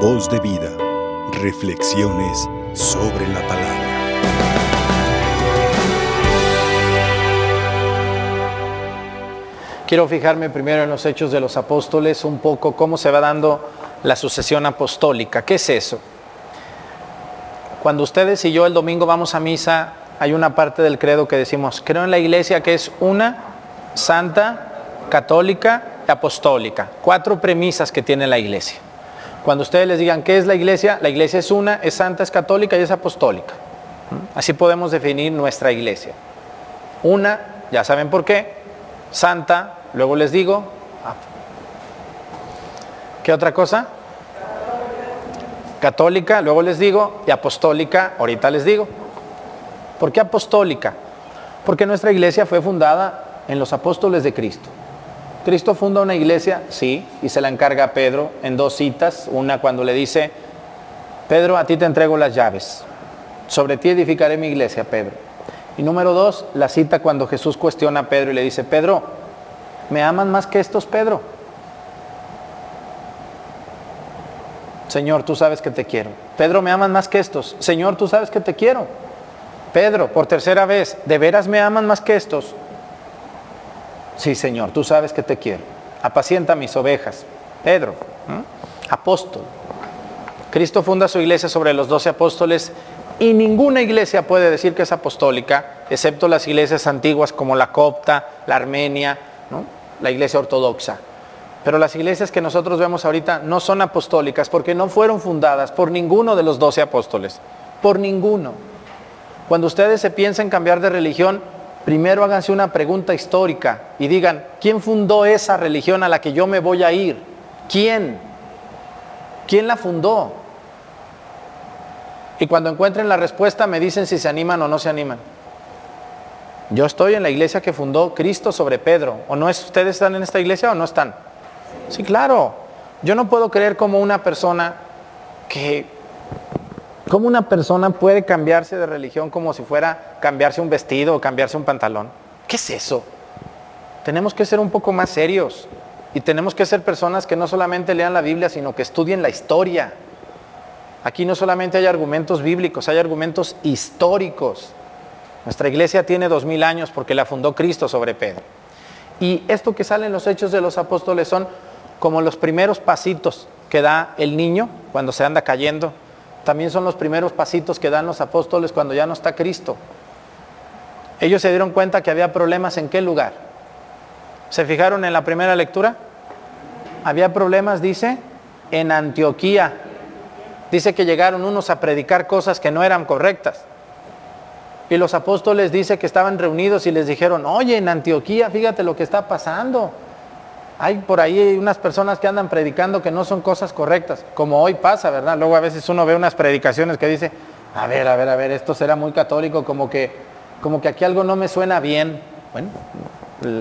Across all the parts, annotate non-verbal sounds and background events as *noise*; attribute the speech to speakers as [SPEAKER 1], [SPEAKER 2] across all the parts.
[SPEAKER 1] Voz de vida. Reflexiones sobre la palabra.
[SPEAKER 2] Quiero fijarme primero en los hechos de los apóstoles, un poco cómo se va dando la sucesión apostólica. ¿Qué es eso? Cuando ustedes y yo el domingo vamos a misa, hay una parte del credo que decimos, creo en la iglesia que es una, santa, católica apostólica. Cuatro premisas que tiene la iglesia. Cuando ustedes les digan qué es la iglesia, la iglesia es una, es santa, es católica y es apostólica. Así podemos definir nuestra iglesia. Una, ya saben por qué, santa, luego les digo. ¿Qué otra cosa? Católica, luego les digo, y apostólica, ahorita les digo. ¿Por qué apostólica? Porque nuestra iglesia fue fundada en los apóstoles de Cristo. Cristo funda una iglesia, sí, y se la encarga a Pedro en dos citas. Una cuando le dice, Pedro, a ti te entrego las llaves. Sobre ti edificaré mi iglesia, Pedro. Y número dos, la cita cuando Jesús cuestiona a Pedro y le dice, Pedro, ¿me aman más que estos, Pedro? Señor, tú sabes que te quiero. Pedro, ¿me aman más que estos? Señor, tú sabes que te quiero. Pedro, por tercera vez, ¿de veras me aman más que estos? Sí, Señor, tú sabes que te quiero. Apacienta mis ovejas. Pedro, apóstol. Cristo funda su iglesia sobre los doce apóstoles y ninguna iglesia puede decir que es apostólica, excepto las iglesias antiguas como la copta, la armenia, la iglesia ortodoxa. Pero las iglesias que nosotros vemos ahorita no son apostólicas porque no fueron fundadas por ninguno de los doce apóstoles. Por ninguno. Cuando ustedes se piensan cambiar de religión, primero háganse una pregunta histórica y digan, ¿quién fundó esa religión a la que yo me voy a ir? ¿Quién? ¿Quién la fundó? Y cuando encuentren la respuesta me dicen si se animan o no se animan. Yo estoy en la iglesia que fundó Cristo sobre Pedro. ¿O no es, ustedes están en esta iglesia o no están? Sí, claro. Yo no puedo creer como una persona que ¿Cómo una persona puede cambiarse de religión como si fuera cambiarse un vestido o cambiarse un pantalón? ¿Qué es eso? Tenemos que ser un poco más serios y tenemos que ser personas que no solamente lean la Biblia, sino que estudien la historia. Aquí no solamente hay argumentos bíblicos, hay argumentos históricos. Nuestra iglesia tiene dos mil años porque la fundó Cristo sobre Pedro. Y esto que sale en los hechos de los apóstoles son como los primeros pasitos que da el niño cuando se anda cayendo también son los primeros pasitos que dan los apóstoles cuando ya no está Cristo. Ellos se dieron cuenta que había problemas en qué lugar. ¿Se fijaron en la primera lectura? Había problemas, dice, en Antioquía. Dice que llegaron unos a predicar cosas que no eran correctas. Y los apóstoles dice que estaban reunidos y les dijeron, oye, en Antioquía, fíjate lo que está pasando. Hay por ahí unas personas que andan predicando que no son cosas correctas, como hoy pasa, ¿verdad? Luego a veces uno ve unas predicaciones que dice, a ver, a ver, a ver, esto será muy católico, como que, como que aquí algo no me suena bien. Bueno,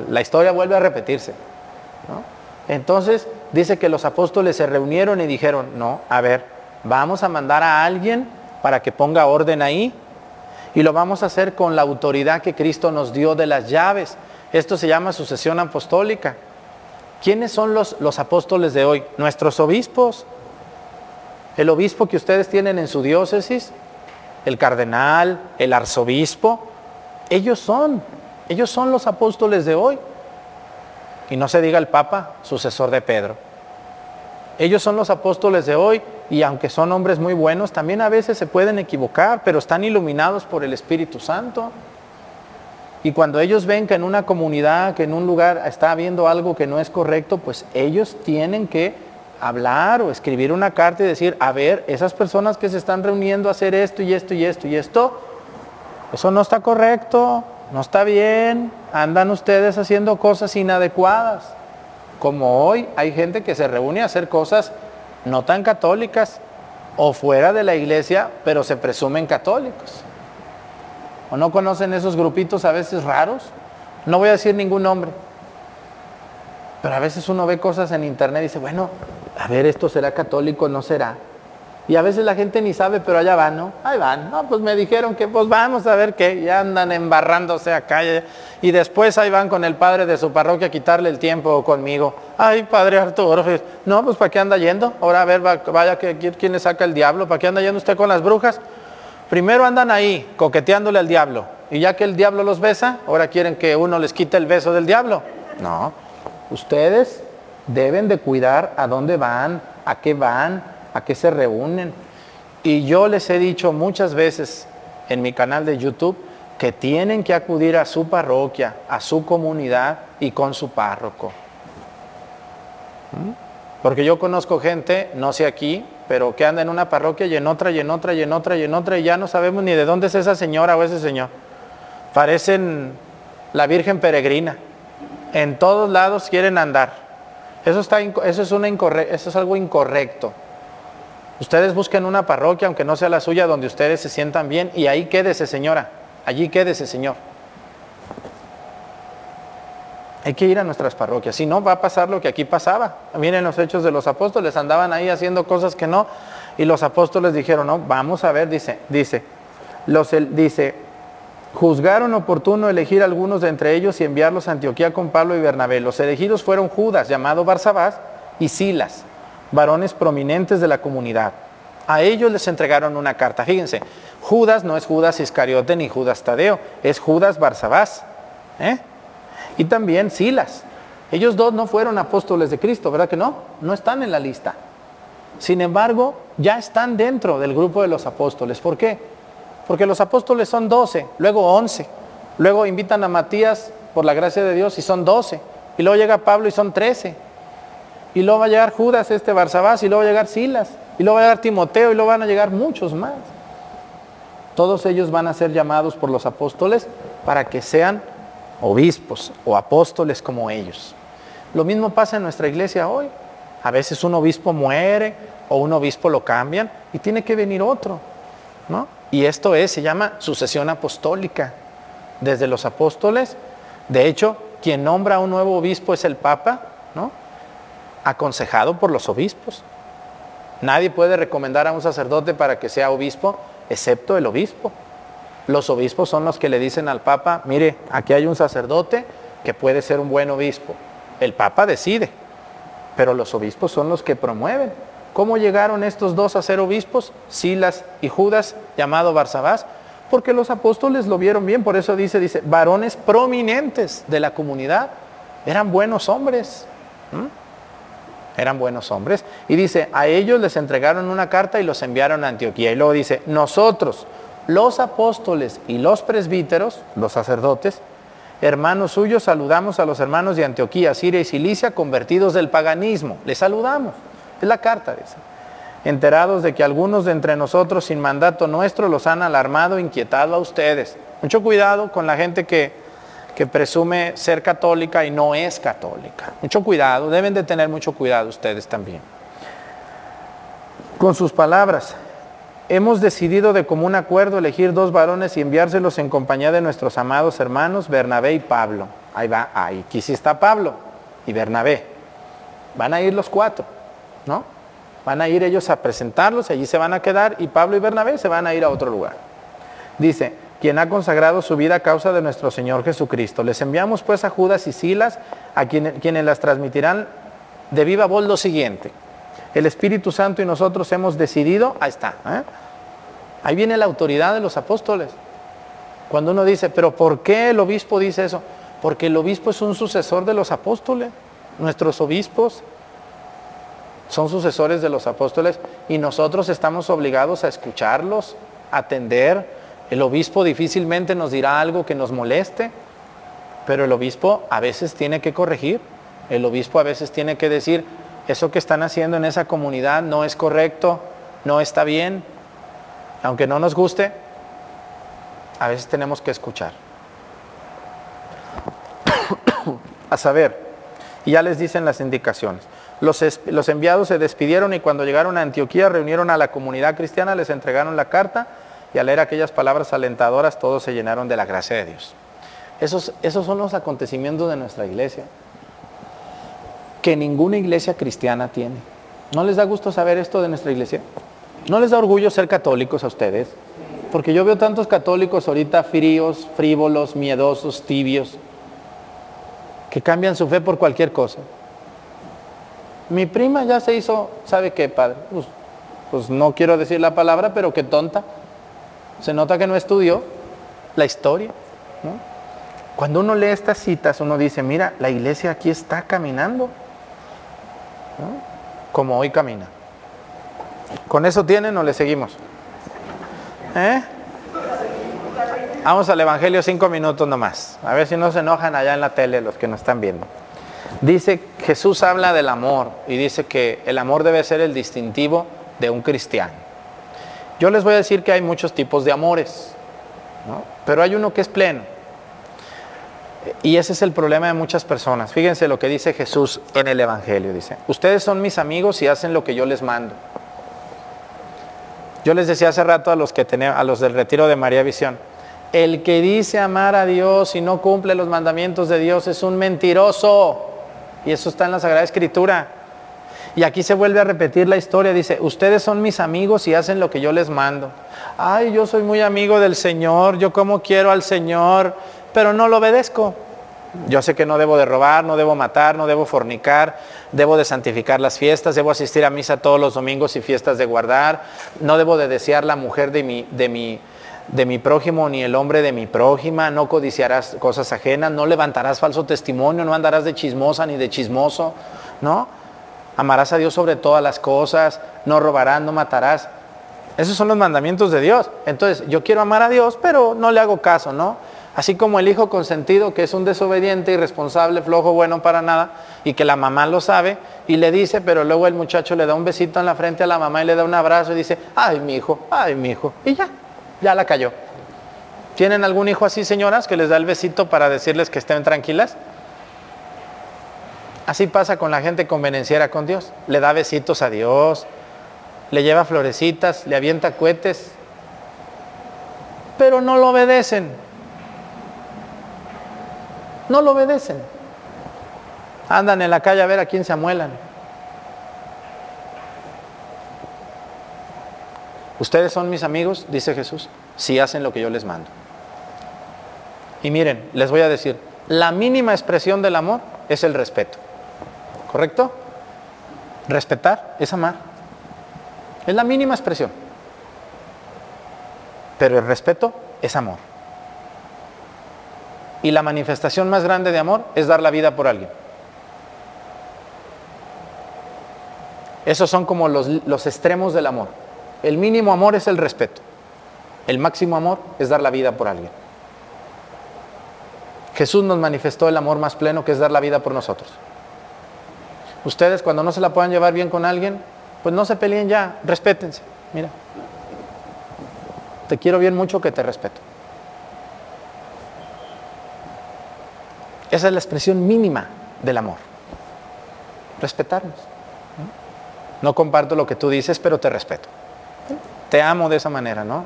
[SPEAKER 2] la historia vuelve a repetirse. Entonces dice que los apóstoles se reunieron y dijeron, no, a ver, vamos a mandar a alguien para que ponga orden ahí y lo vamos a hacer con la autoridad que Cristo nos dio de las llaves. Esto se llama sucesión apostólica. ¿Quiénes son los, los apóstoles de hoy? Nuestros obispos. El obispo que ustedes tienen en su diócesis, el cardenal, el arzobispo, ellos son, ellos son los apóstoles de hoy. Y no se diga el Papa, sucesor de Pedro. Ellos son los apóstoles de hoy y aunque son hombres muy buenos, también a veces se pueden equivocar, pero están iluminados por el Espíritu Santo. Y cuando ellos ven que en una comunidad, que en un lugar está habiendo algo que no es correcto, pues ellos tienen que hablar o escribir una carta y decir, a ver, esas personas que se están reuniendo a hacer esto y esto y esto y esto, eso no está correcto, no está bien, andan ustedes haciendo cosas inadecuadas. Como hoy hay gente que se reúne a hacer cosas no tan católicas o fuera de la iglesia, pero se presumen católicos. ¿O no conocen esos grupitos a veces raros? No voy a decir ningún nombre. Pero a veces uno ve cosas en internet y dice, bueno, a ver, esto será católico, no será. Y a veces la gente ni sabe, pero allá van, ¿no? Ahí van. No, pues me dijeron que pues vamos a ver qué. Ya andan embarrándose acá. Y después ahí van con el padre de su parroquia a quitarle el tiempo conmigo. Ay, padre Arturo. No, pues ¿para qué anda yendo? Ahora a ver, vaya, ¿quién le saca el diablo? ¿Para qué anda yendo usted con las brujas? Primero andan ahí coqueteándole al diablo. Y ya que el diablo los besa, ahora quieren que uno les quite el beso del diablo. No. Ustedes deben de cuidar a dónde van, a qué van, a qué se reúnen. Y yo les he dicho muchas veces en mi canal de YouTube que tienen que acudir a su parroquia, a su comunidad y con su párroco. ¿Mm? Porque yo conozco gente, no sé aquí, pero que anda en una parroquia y en otra y en otra y en otra y en otra y ya no sabemos ni de dónde es esa señora o ese señor. Parecen la Virgen peregrina. En todos lados quieren andar. Eso, está, eso, es una eso es algo incorrecto. Ustedes busquen una parroquia, aunque no sea la suya, donde ustedes se sientan bien y ahí quédese, señora. Allí quédese, señor. Hay que ir a nuestras parroquias, si no va a pasar lo que aquí pasaba. Miren los hechos de los apóstoles, andaban ahí haciendo cosas que no, y los apóstoles dijeron, no, vamos a ver, dice, dice, los, dice, Juzgaron oportuno elegir algunos de entre ellos y enviarlos a Antioquía con Pablo y Bernabé. Los elegidos fueron Judas, llamado Barsabás, y Silas, varones prominentes de la comunidad. A ellos les entregaron una carta. Fíjense, Judas no es Judas Iscariote ni Judas Tadeo, es Judas Barsabás. ¿eh? Y también Silas. Ellos dos no fueron apóstoles de Cristo, ¿verdad que no? No están en la lista. Sin embargo, ya están dentro del grupo de los apóstoles. ¿Por qué? Porque los apóstoles son 12, luego 11. Luego invitan a Matías por la gracia de Dios y son 12. Y luego llega Pablo y son 13. Y luego va a llegar Judas, este Barsabás, y luego va a llegar Silas. Y luego va a llegar Timoteo y luego van a llegar muchos más. Todos ellos van a ser llamados por los apóstoles para que sean obispos o apóstoles como ellos. Lo mismo pasa en nuestra iglesia hoy. A veces un obispo muere o un obispo lo cambian y tiene que venir otro. ¿no? Y esto es, se llama sucesión apostólica. Desde los apóstoles, de hecho, quien nombra a un nuevo obispo es el Papa, ¿no? Aconsejado por los obispos. Nadie puede recomendar a un sacerdote para que sea obispo, excepto el obispo. Los obispos son los que le dicen al Papa, mire, aquí hay un sacerdote que puede ser un buen obispo. El Papa decide, pero los obispos son los que promueven. ¿Cómo llegaron estos dos a ser obispos? Silas y Judas, llamado Barsabás, porque los apóstoles lo vieron bien, por eso dice, dice, varones prominentes de la comunidad, eran buenos hombres. Eran buenos hombres. Y dice, a ellos les entregaron una carta y los enviaron a Antioquía. Y luego dice, nosotros, los apóstoles y los presbíteros, los sacerdotes, hermanos suyos, saludamos a los hermanos de Antioquía, Siria y Cilicia, convertidos del paganismo. Les saludamos. Es la carta, dice. Enterados de que algunos de entre nosotros sin mandato nuestro los han alarmado, inquietado a ustedes. Mucho cuidado con la gente que, que presume ser católica y no es católica. Mucho cuidado, deben de tener mucho cuidado ustedes también. Con sus palabras, hemos decidido de común acuerdo elegir dos varones y enviárselos en compañía de nuestros amados hermanos Bernabé y Pablo. Ahí va, ahí, aquí sí está Pablo y Bernabé. Van a ir los cuatro. ¿no? Van a ir ellos a presentarlos, allí se van a quedar y Pablo y Bernabé se van a ir a otro lugar. Dice, quien ha consagrado su vida a causa de nuestro Señor Jesucristo. Les enviamos pues a Judas y Silas, a quienes, las transmitirán de viva voz lo siguiente. El Espíritu Santo y nosotros hemos decidido, ahí está, ¿eh? ahí viene la autoridad de los apóstoles. Cuando uno dice, pero ¿por qué el obispo dice eso? Porque el obispo es un sucesor de los apóstoles. Nuestros obispos son sucesores de los apóstoles y nosotros estamos obligados a escucharlos, atender. El obispo difícilmente nos dirá algo que nos moleste, pero el obispo a veces tiene que corregir. El obispo a veces tiene que decir, eso que están haciendo en esa comunidad no es correcto, no está bien, aunque no nos guste, a veces tenemos que escuchar. *coughs* a saber, y ya les dicen las indicaciones. Los, enviados se despidieron y cuando llegaron a Antioquía reunieron a la comunidad cristiana, les entregaron la carta y al leer aquellas palabras alentadoras todos se llenaron de la gracia de Dios. Esos, esos son los acontecimientos de nuestra iglesia que ninguna iglesia cristiana tiene. ¿No les da gusto saber esto de nuestra iglesia? ¿No les da orgullo ser católicos a ustedes? Porque yo veo tantos católicos ahorita fríos, frívolos, miedosos, tibios, que cambian su fe por cualquier cosa. Mi prima ya se hizo, ¿sabe qué, padre? Pues, pues no quiero decir la palabra, pero qué tonta. Se nota que no estudió la historia. Cuando uno lee estas citas, uno dice, mira, la iglesia aquí está caminando, como hoy camina. ¿Con eso tienen o le seguimos? ¿Eh? Vamos al Evangelio cinco minutos nomás. A ver si no se enojan allá en la tele los que nos están viendo. Dice, Jesús habla del amor y dice que el amor debe ser el distintivo de un cristiano. Yo les voy a decir que hay muchos tipos de amores, pero hay uno que es pleno. Y ese es el problema de muchas personas. Fíjense lo que dice Jesús en el Evangelio. Dice, ustedes son mis amigos y hacen lo que yo les mando. Yo les decía hace rato a los, que a los del retiro de María Visión, el que dice amar a Dios y no cumple los mandamientos de Dios es un mentiroso. Y eso está en la Sagrada Escritura. Y aquí se vuelve a repetir la historia. Dice, ustedes son mis amigos y hacen lo que yo les mando. Ay, yo soy muy amigo del Señor, yo como quiero al Señor, pero no lo obedezco. Yo sé que no debo de robar, no debo matar, no debo fornicar, debo de santificar las fiestas, debo asistir a misa todos los domingos y fiestas de guardar, no debo de desear la mujer de mi, de mi, prójimo ni el hombre de mi prójima, no codiciarás cosas ajenas, no levantarás falso testimonio, no andarás de chismosa ni de chismoso, ¿no? Amarás a Dios sobre todas las cosas, no robarás, no matarás. Esos son los mandamientos de Dios. Entonces, yo quiero amar a Dios, pero no le hago caso, ¿no? Así como el hijo consentido, que es un desobediente, irresponsable, flojo, bueno para nada, y que la mamá lo sabe, y le dice, pero luego el muchacho le da un besito en la frente a la mamá y le da un abrazo y dice, ay mi hijo, ay mi hijo, y ya, ya la cayó. ¿Tienen algún hijo así, señoras, que les da el besito para decirles que estén tranquilas? Así pasa con la gente convenenciera con Dios. Le da besitos a Dios, le lleva florecitas, le avienta cohetes, pero no lo obedecen no lo obedecen. Andan en la calle a ver a quién se amuelan. Ustedes son mis amigos, dice Jesús, si hacen lo que yo les mando. Y miren, les voy a decir, la mínima expresión del amor es el respeto. ¿Correcto? Respetar es amar. Es la mínima expresión. Pero el respeto es amor. Y la manifestación más grande de amor es dar la vida por alguien. Esos son como los, los, extremos del amor. El mínimo amor es el respeto. El máximo amor es dar la vida por alguien. Jesús nos manifestó el amor más pleno que es dar la vida por nosotros. Ustedes cuando no se la puedan llevar bien con alguien, pues no se peleen ya, respétense. Mira, te quiero bien mucho que te respeto. Esa es la expresión mínima del amor. Respetarnos. No comparto lo que tú dices, pero te respeto. Te amo de esa manera, ¿no?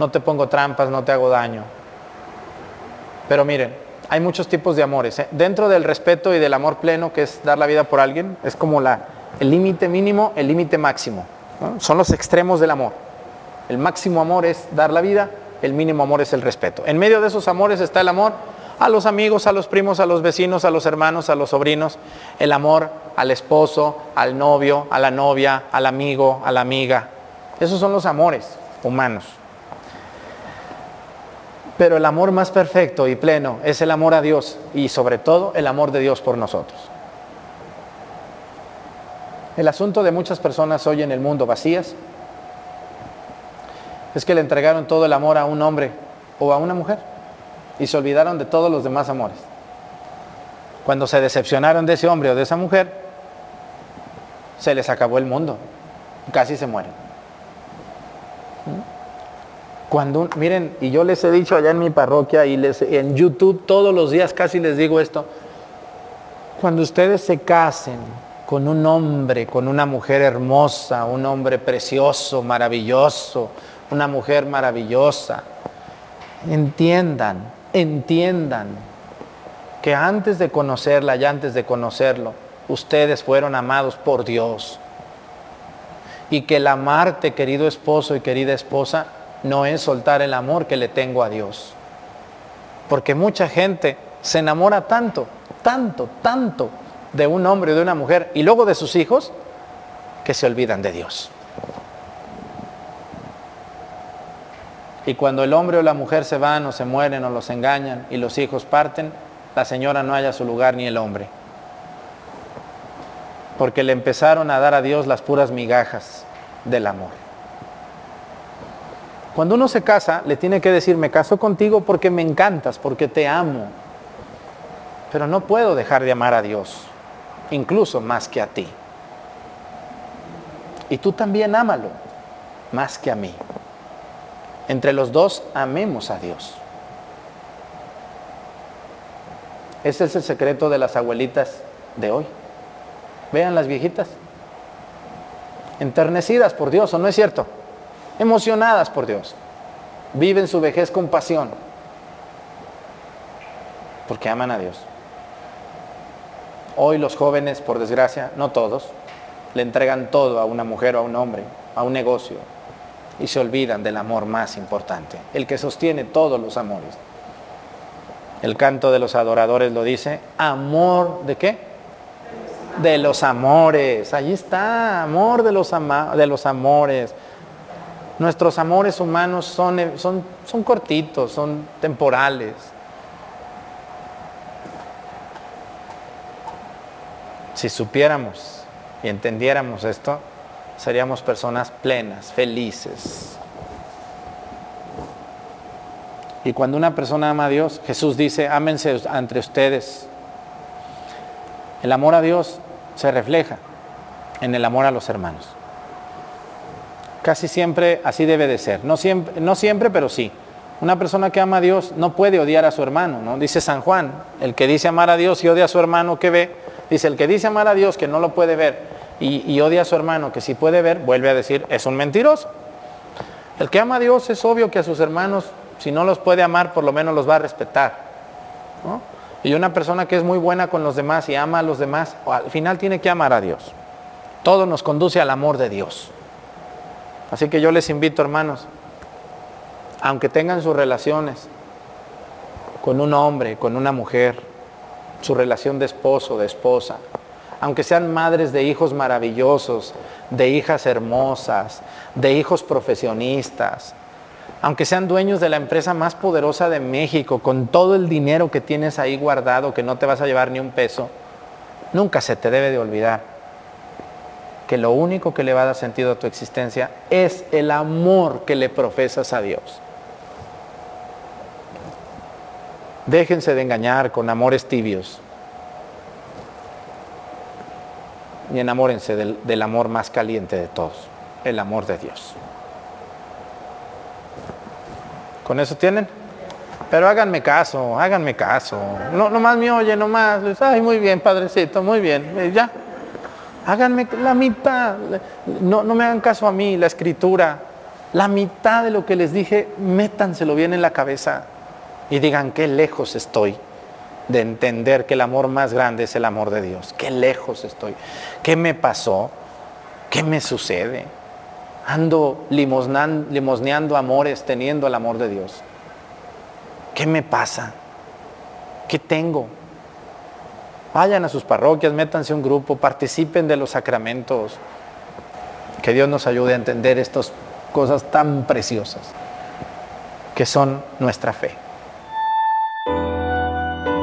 [SPEAKER 2] No te pongo trampas, no te hago daño. Pero miren, hay muchos tipos de amores. ¿eh? Dentro del respeto y del amor pleno, que es dar la vida por alguien, es como la, el límite mínimo, el límite máximo. Son los extremos del amor. El máximo amor es dar la vida, el mínimo amor es el respeto. En medio de esos amores está el amor a los amigos, a los primos, a los vecinos, a los hermanos, a los sobrinos, el amor al esposo, al novio, a la novia, al amigo, a la amiga. Esos son los amores humanos. Pero el amor más perfecto y pleno es el amor a Dios y sobre todo el amor de Dios por nosotros. El asunto de muchas personas hoy en el mundo vacías es que le entregaron todo el amor a un hombre o a una mujer y se olvidaron de todos los demás amores. Cuando se decepcionaron de ese hombre o de esa mujer, se les acabó el mundo, casi se mueren. Cuando, miren, y yo les he dicho allá en mi parroquia y en YouTube todos los días casi les digo esto, cuando ustedes se casen con un hombre, con una mujer hermosa, un hombre precioso, maravilloso, una mujer maravillosa, entiendan entiendan que antes de conocerla y antes de conocerlo, ustedes fueron amados por Dios. Y que el amarte, querido esposo y querida esposa, no es soltar el amor que le tengo a Dios. Porque mucha gente se enamora tanto, tanto, tanto de un hombre o de una mujer y luego de sus hijos que se olvidan de Dios. Y cuando el hombre o la mujer se van o se mueren o los engañan y los hijos parten, la señora no haya su lugar ni el hombre. Porque le empezaron a dar a Dios las puras migajas del amor. Cuando uno se casa, le tiene que decir, me caso contigo porque me encantas, porque te amo. Pero no puedo dejar de amar a Dios, incluso más que a ti. Y tú también ámalo, más que a mí. Entre los dos amemos a Dios. Ese es el secreto de las abuelitas de hoy. Vean las viejitas. Enternecidas por Dios, ¿o no es cierto? Emocionadas por Dios. Viven su vejez con pasión. Porque aman a Dios. Hoy los jóvenes, por desgracia, no todos, le entregan todo a una mujer o a un hombre, a un negocio, y se olvidan del amor más importante, el que sostiene todos los amores. El canto de los adoradores lo dice, amor de qué? De los amores, allí está, amor de los, de los amores. Nuestros amores humanos son, son, son cortitos, son temporales. Si supiéramos y entendiéramos esto, seríamos personas plenas, felices. Y cuando una persona ama a Dios, Jesús dice, ámense entre ustedes. El amor a Dios se refleja en el amor a los hermanos. Casi siempre así debe de ser. No siempre, no siempre pero sí. Una persona que ama a Dios no puede odiar a su hermano, ¿no? Dice San Juan, el que dice amar a Dios y odia a su hermano que ve, dice el que dice amar a Dios que no lo puede ver y, odia a su hermano que si puede ver, vuelve a decir, es un mentiroso. El que ama a Dios es obvio que a sus hermanos, si no los puede amar, por lo menos los va a respetar. Y una persona que es muy buena con los demás y ama a los demás, al final tiene que amar a Dios. Todo nos conduce al amor de Dios. Así que yo les invito, hermanos, aunque tengan sus relaciones con un hombre, con una mujer, su relación de esposo, de esposa, aunque sean madres de hijos maravillosos, de hijas hermosas, de hijos profesionistas, aunque sean dueños de la empresa más poderosa de México, con todo el dinero que tienes ahí guardado, que no te vas a llevar ni un peso, nunca se te debe de olvidar que lo único que le va a dar sentido a tu existencia es el amor que le profesas a Dios. Déjense de engañar con amores tibios. Y enamórense del, amor más caliente de todos, el amor de Dios. ¿Con eso tienen? Pero háganme caso, háganme caso. No, nomás me oye, nomás. Ay, muy bien, padrecito, muy bien. Ya. Háganme la mitad. No, no me hagan caso a mí, la escritura. La mitad de lo que les dije, métanselo bien en la cabeza y digan qué lejos estoy de entender que el amor más grande es el amor de Dios. Qué lejos estoy. ¿Qué me pasó? ¿Qué me sucede? Ando limosneando amores teniendo el amor de Dios. ¿Qué me pasa? ¿Qué tengo? Vayan a sus parroquias, métanse un grupo, participen de los sacramentos. Que Dios nos ayude a entender estas cosas tan preciosas que son nuestra fe.